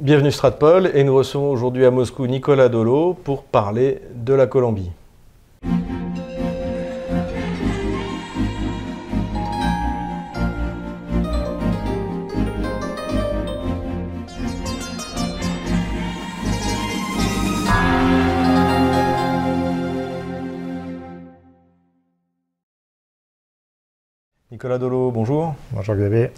Bienvenue Stratpol et nous recevons aujourd'hui à Moscou Nicolas Dolo pour parler de la Colombie. Nicolas Dolo, bonjour. Bonjour Xavier.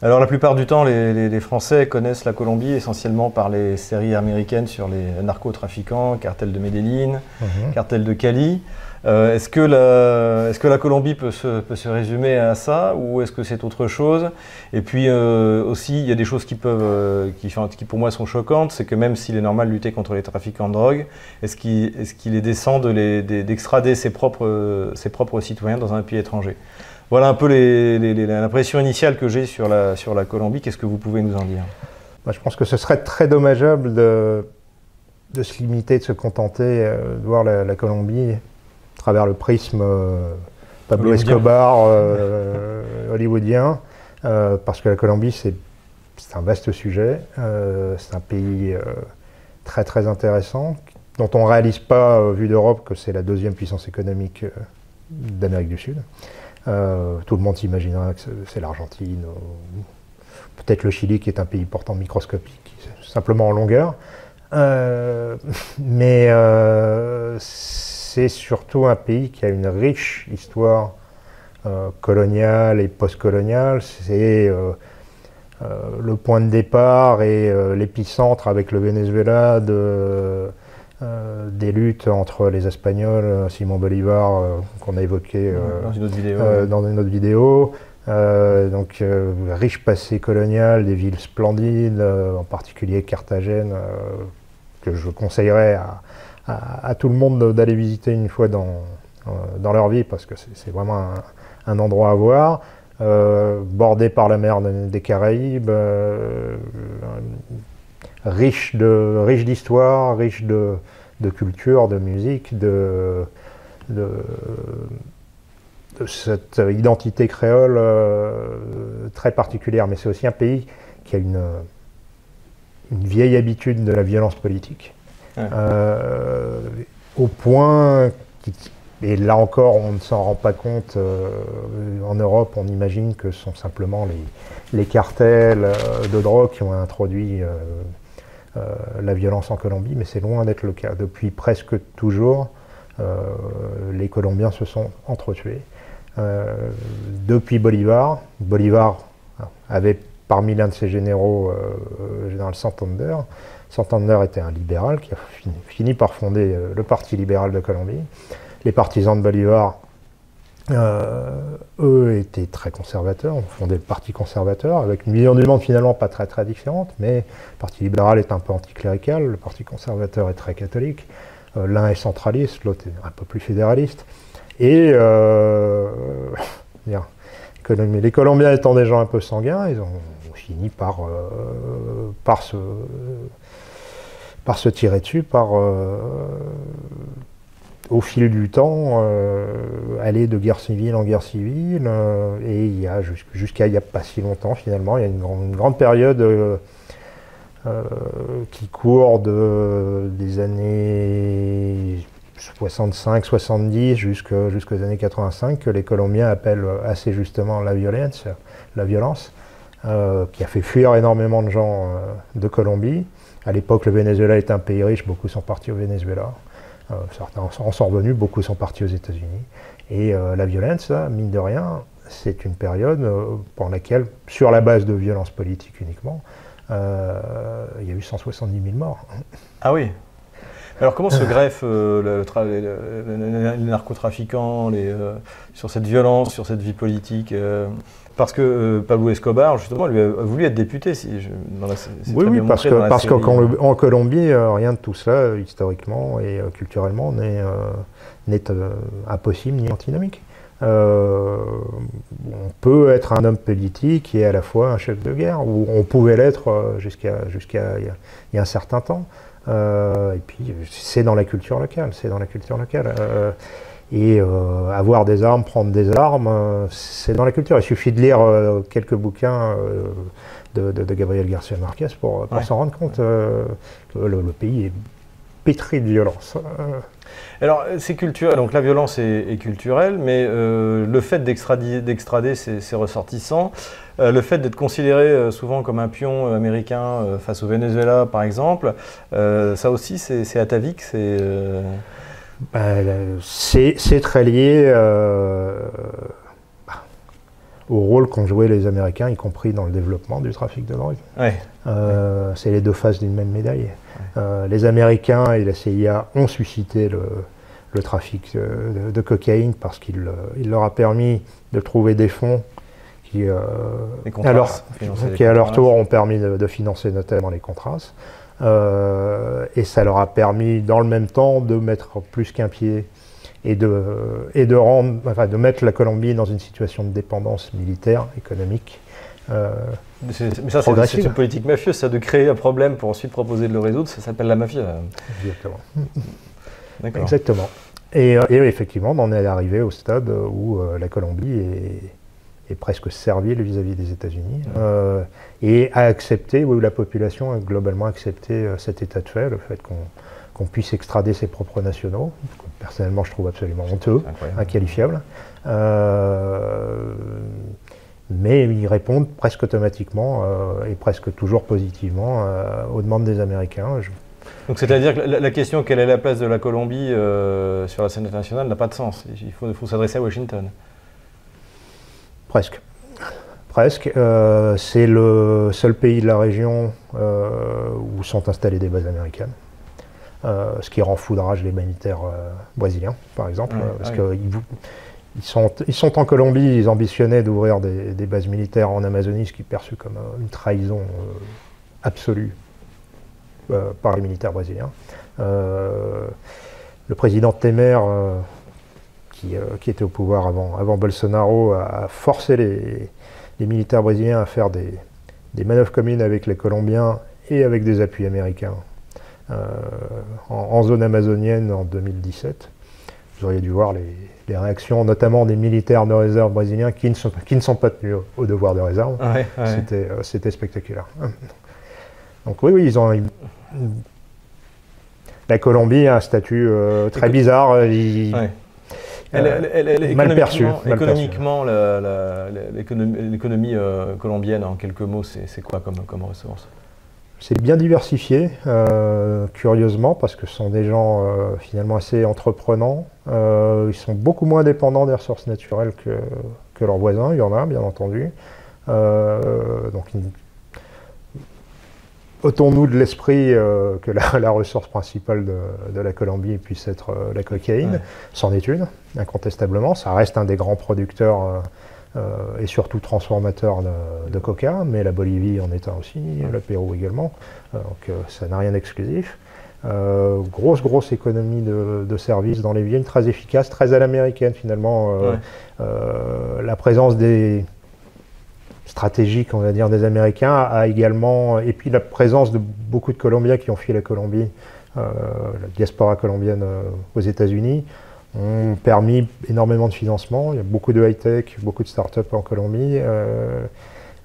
Alors la plupart du temps, les, Français connaissent la Colombie essentiellement par les séries américaines sur les narcotrafiquants, cartel de Medellín, mhm. cartel de Cali. Euh, est-ce, que la, est-ce que la Colombie peut se, peut se résumer à ça ou est-ce que c'est autre chose? Et puis euh, aussi, il y a des choses qui, peuvent, euh, qui, qui, pour moi sont choquantes, c'est que même s'il est normal de lutter contre les trafiquants de drogue, est-ce qu'il, qu'il est décent de les, d'extrader ses propres, ses propres citoyens dans un pays étranger? Voilà un peu l'impression initiale que j'ai sur la, sur la Colombie. Qu'est-ce que vous pouvez nous en dire? Bah, Je pense que ce serait très dommageable de, de se limiter, de se contenter euh, de voir la, Colombie à travers le prisme euh, Pablo Escobar euh, hollywoodien, parce que la Colombie, c'est un vaste sujet. c'est un pays très très intéressant, dont on ne réalise pas, vu d'Europe, que c'est la deuxième puissance économique d'Amérique du Sud. Euh, tout le monde s'imaginera que c'est l'Argentine, peut-être le Chili qui est un pays pourtant microscopique, simplement en longueur. Euh, mais euh, c'est surtout un pays qui a une riche histoire coloniale et postcoloniale. C'est le point de départ et l'épicentre avec le Venezuela de euh, des luttes entre les Espagnols, euh, Simon Bolivar, euh, qu'on a évoqué dans une autre vidéo. Dans une autre vidéo. donc, riche passé colonial, des villes splendides, en particulier Carthagène, que je conseillerais à, tout le monde d'aller visiter une fois dans, dans leur vie, parce que c'est vraiment un, endroit à voir. bordé par la mer des Caraïbes, riche de riche d'histoire, riche de, de, culture, de musique, de, de, cette identité créole euh, très particulière. Mais c'est aussi un pays qui a une, une vieille habitude de la violence politique. Euh, au point, et là encore on ne s'en rend pas compte, euh, en Europe on imagine que ce sont simplement les, les cartels de drogue qui ont introduit euh, la violence en Colombie, mais c'est loin d'être le cas. Depuis presque toujours, euh, les Colombiens se sont entretués. Euh, depuis Bolivar, Bolivar avait parmi l'un de ses généraux, le général Santander, Santander était un libéral qui a fini par fonder le Parti libéral de Colombie. Les partisans de Bolivar euh, eux étaient très conservateurs, ont fondé le Parti conservateur, avec une vision du monde finalement pas très très différente, mais le Parti libéral est un peu anticlérical, le Parti conservateur est très catholique, euh, l'un est centraliste, l'autre est un peu plus fédéraliste. Et euh, les Colombiens étant des gens un peu sanguins, ils ont fini par, par se tirer dessus, par au fil du temps, euh, aller de guerre civile en guerre civile, euh, et il y a jusqu'à il n'y a pas si longtemps finalement, il y a une, grande, période euh, qui court de, des années 65-70 jusqu'aux années 85 que les Colombiens appellent assez justement la violence, la violence, qui a fait fuir énormément de gens de Colombie. À l'époque, le Venezuela est un pays riche, beaucoup sont partis au Venezuela. Euh, certains en sont revenus, beaucoup sont partis aux États-Unis. Et euh, la violence, mine de rien, c'est une période euh, pendant laquelle, sur la base de violences politiques uniquement, il y a eu 170 000 morts. Ah oui alors comment se greffe le, les narcotrafiquants sur cette violence, sur cette vie politique parce que euh, Pablo Escobar, justement, lui a, voulu être député. Si oui, oui parce que parce qu'en Colombie, euh, rien de tout cela, historiquement et euh, culturellement, n'est impossible ni antinomique. on peut être un homme politique et à la fois un chef de guerre, ou on pouvait l'être jusqu'à jusqu'à il y, a un certain temps. et puis c'est dans la culture locale, c'est dans la culture locale. Et avoir des armes, prendre des armes, c'est dans la culture. Il suffit de lire quelques bouquins de, Gabriel Garcia Marquez pour, s'en rendre compte que le, pays est pétri de violence. Alors, c'est culturel, donc la violence est, culturelle, mais euh, le fait d'extrader ses, ressortissants, euh, le fait d'être considéré euh, souvent comme un pion américain face au Venezuela, par exemple, ça aussi, c'est atavique, bah, c'est. c'est très lié au rôle qu'ont joué les Américains, y compris dans le développement du trafic de drogue. c'est les deux faces d'une même médaille. les Américains et la CIA ont suscité le, le trafic de, cocaïne parce qu'il euh, leur a permis de trouver des fonds qui, euh, à, leur, qui à leur tour ont permis de, financer notamment les contrats. Euh, et ça leur a permis dans le même temps de mettre plus qu'un pied et de, et de, rendre, enfin, de mettre la Colombie dans une situation de dépendance militaire, économique. mais ça, c'est une politique mafieuse, ça, de créer un problème pour ensuite proposer de le résoudre, ça s'appelle la mafia. Exactement. Exactement. Euh, et, effectivement, on est arrivé au stade où euh, la Colombie est, presque servile vis-à-vis des États-Unis euh, et a accepté, où la population a globalement accepté cet état de fait, le fait qu'on puisse extrader ses propres nationaux, que personnellement je trouve absolument honteux, inqualifiable. mais ils répondent presque automatiquement et presque toujours positivement aux demandes des Américains. Donc c'est-à-dire que la, question quelle est la place de la Colombie euh, sur la scène internationale n'a pas de sens. Il faut, s'adresser à Washington. Presque. Presque. Euh, c'est le seul pays de la région euh, où sont installées des bases américaines. ce qui rend foudrage les militaires brésiliens, par exemple, parce qu'ils sont, ils sont en Colombie, ils ambitionnaient d'ouvrir des, des, bases militaires en Amazonie, ce qui est perçu comme une trahison absolue euh, par les militaires brésiliens. Euh, le président Temer, euh, qui, était au pouvoir avant, avant Bolsonaro, a forcé les, militaires brésiliens à faire des, manœuvres communes avec les Colombiens et avec des appuis américains en, zone amazonienne en 2017. Vous auriez dû voir les, réactions, notamment des militaires de réserve brésiliens qui ne sont, qui ne sont pas tenus au, devoir de réserve. C'était spectaculaire. Donc oui, oui, ils ont, la Colombie a un statut euh, très bizarre. Euh, elle, mal perçu. Économiquement, l'économie euh, colombienne, en quelques mots, c'est quoi comme, comme ressource? C'est bien diversifié, curieusement, parce que ce sont des gens finalement assez entreprenants. ils sont beaucoup moins dépendants des ressources naturelles que, que, leurs voisins, il y en a, bien entendu. donc, ôtons-nous de l'esprit euh, que la, ressource principale de, la Colombie puisse être euh, la cocaïne, sans étude, incontestablement. Ça reste un des grands producteurs euh, et surtout transformateurs de, coca, mais la Bolivie en est un aussi, le Pérou également. donc ça n'a rien d'exclusif. grosse, grosse économie de, de, services dans les villes, très efficace, très à l'américaine finalement. la présence des stratégique, on va dire, des Américains a également, et puis la présence de beaucoup de Colombiens qui ont fui la Colombie, euh, la diaspora colombienne euh, aux États-Unis, ont permis énormément de financement. Il y a beaucoup de high-tech, beaucoup de start-up en Colombie. Euh,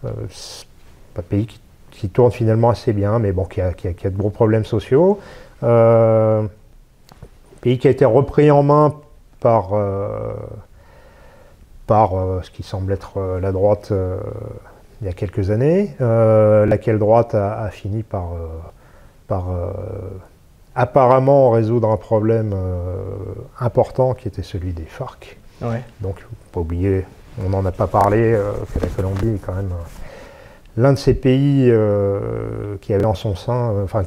un pays qui, tourne finalement assez bien, mais bon, qui a, qui a de gros problèmes sociaux. pays qui a été repris en main par par euh, ce qui semble être euh, la droite euh, il y a quelques années, laquelle droite a, fini par, par apparemment résoudre un problème important qui était celui des FARC. Donc, il faut pas oublier, on n'en a pas parlé, que la Colombie est quand même l'un de ces pays qui avait en son sein, enfin,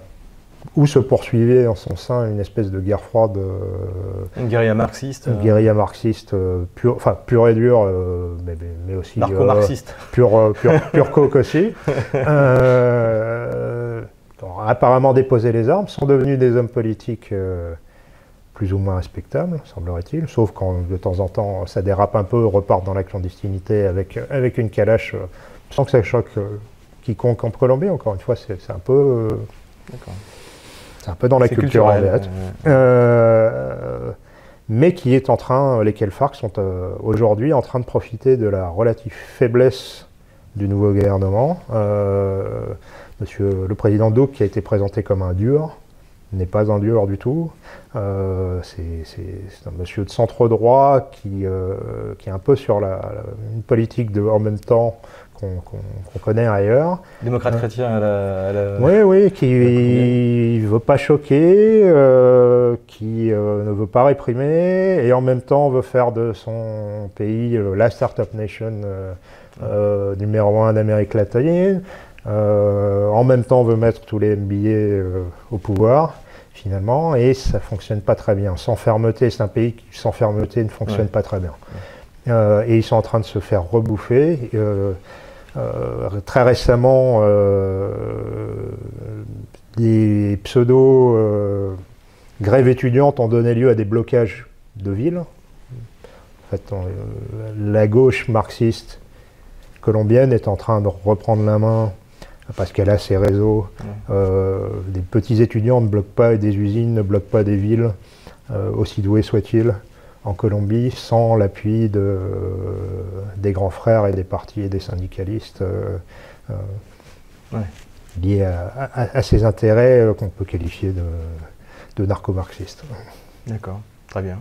où se poursuivait en son sein une espèce de guerre froide. Euh, une guérilla marxiste. Une euh. guérilla marxiste euh, pure, enfin pure et dure, mais, mais, aussi. Narco-marxiste. pure, pure, pure coke aussi. apparemment déposé les armes, sont devenus des hommes politiques plus ou moins respectables, semblerait-il, sauf quand de temps en temps ça dérape un peu, repartent dans la clandestinité avec, avec une calache, sans que ça choque quiconque en Colombie, encore une fois, c'est un peu. C'est un peu dans la culture en fait. Euh, mais qui est en train, lesquels FARC sont aujourd'hui en train de profiter de la relative faiblesse du nouveau gouvernement. monsieur le président Douk, qui a été présenté comme un dur, n'est pas un dur du tout. Euh, c'est un monsieur de centre droit qui, euh, qui est un peu sur la, une politique de en même temps qu'on connaît ailleurs. Démocrate euh, chrétien à la, Oui, oui, qui veut pas choquer, qui ne veut pas réprimer, et en même temps veut faire de son pays la Startup Nation numéro un d'Amérique latine. en même temps, veut mettre tous les MBA au pouvoir finalement, et ça fonctionne pas très bien. Sans fermeté, c'est un pays qui sans fermeté ne fonctionne pas très bien. Euh, et ils sont en train de se faire rebouffer. Euh, euh, très récemment, des pseudo grèves étudiantes ont donné lieu à des blocages de villes. En fait, la gauche marxiste colombienne est en train de reprendre la main parce qu'elle a ses réseaux. Euh, des petits étudiants ne bloquent pas des usines, ne bloquent pas des villes, euh, aussi doués soient-ils, en Colombie, sans l'appui de, des grands frères et des partis et des syndicalistes euh, liés à, ces intérêts qu'on peut qualifier de, de narco-marxistes. D'accord, très bien.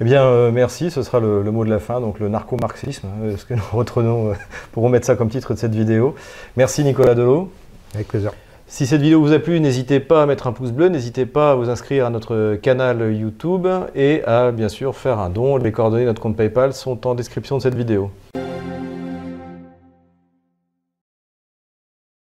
Eh bien, euh, merci, ce sera le, mot de la fin, donc le narco-marxisme, euh, ce que nous retenons euh, pour remettre ça comme titre de cette vidéo. Merci Nicolas Delot. Avec plaisir. Si cette vidéo vous a plu, n'hésitez pas à mettre un pouce bleu, n'hésitez pas à vous inscrire à notre canal YouTube et à bien sûr faire un don. Les coordonnées de notre compte PayPal sont en description de cette vidéo.